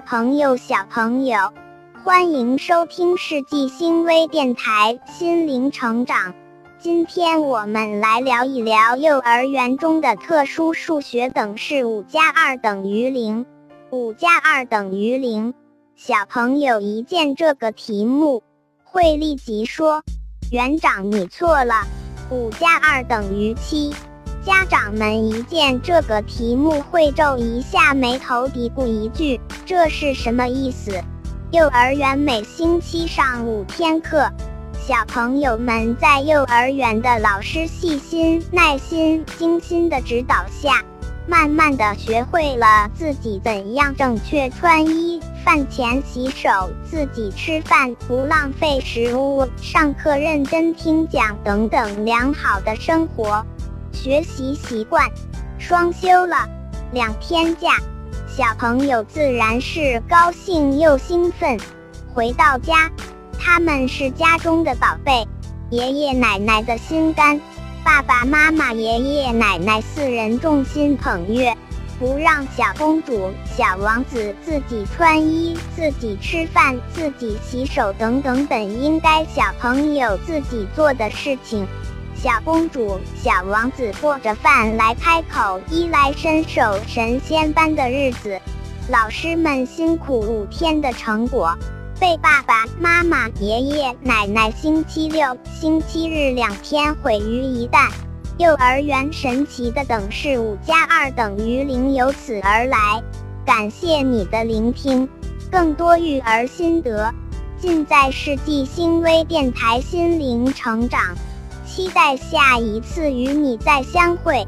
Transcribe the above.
朋友、小朋友，欢迎收听世纪星微电台心灵成长。今天我们来聊一聊幼儿园中的特殊数学等式：五加二等于零。五加二等于零。小朋友一见这个题目，会立即说：“园长，你错了，五加二等于七。”家长们一见这个题目，会皱一下眉头，嘀咕一句：“这是什么意思？”幼儿园每星期上五天课，小朋友们在幼儿园的老师细心、耐心、精心的指导下，慢慢的学会了自己怎样正确穿衣、饭前洗手、自己吃饭不浪费食物、上课认真听讲等等良好的生活。学习习惯，双休了两天假，小朋友自然是高兴又兴奋。回到家，他们是家中的宝贝，爷爷奶奶的心肝，爸爸妈妈、爷爷奶奶四人众星捧月，不让小公主、小王子自己穿衣、自己吃饭、自己洗手等等本应该小朋友自己做的事情。小公主、小王子过着饭来开口、衣来伸手、神仙般的日子，老师们辛苦五天的成果，被爸爸妈妈、爷爷奶奶星期六、星期日两天毁于一旦。幼儿园神奇的等式五加二等于零由此而来。感谢你的聆听，更多育儿心得尽在世纪星微电台心灵成长。期待下一次与你再相会。